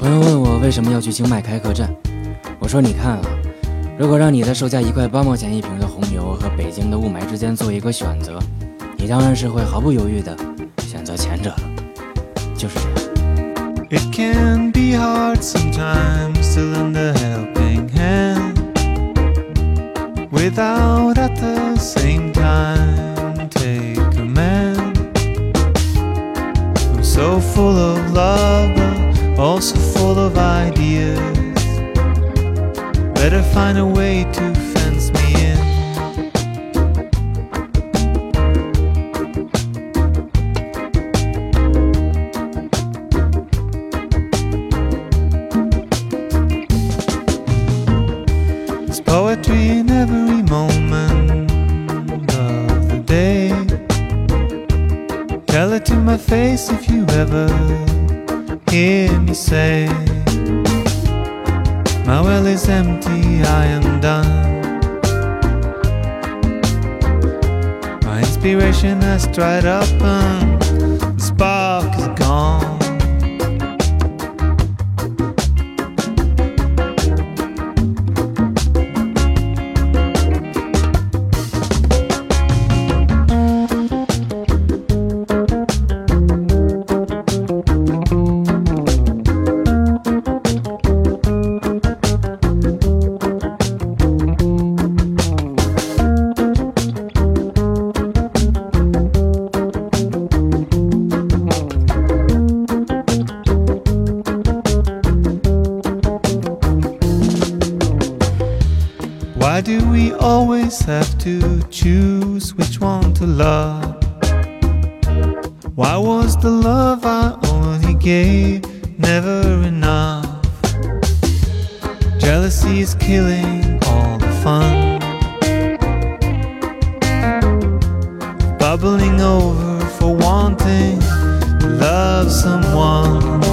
朋友问我为什么要去清迈开客栈。我说你看啊，如果让你在售价一块八毛钱一瓶的红牛和北京的雾霾之间做一个选择，你当然是会毫不犹豫的选择前者了。就是这样。It can be hard sometimes to lend a helping hand without at the same time take command. I'm so full of love, but also full of ideas. Better find a way to fence me in. There's poetry in every moment of the day. Tell it to my face if you ever hear me say, My well is empty, I am done. My inspiration has dried up and the spark is gone. Why do we always have to choose which one to love? Why was the love I only gave never enough? Jealousy is killing all the fun. Bubbling over for wanting to love someone.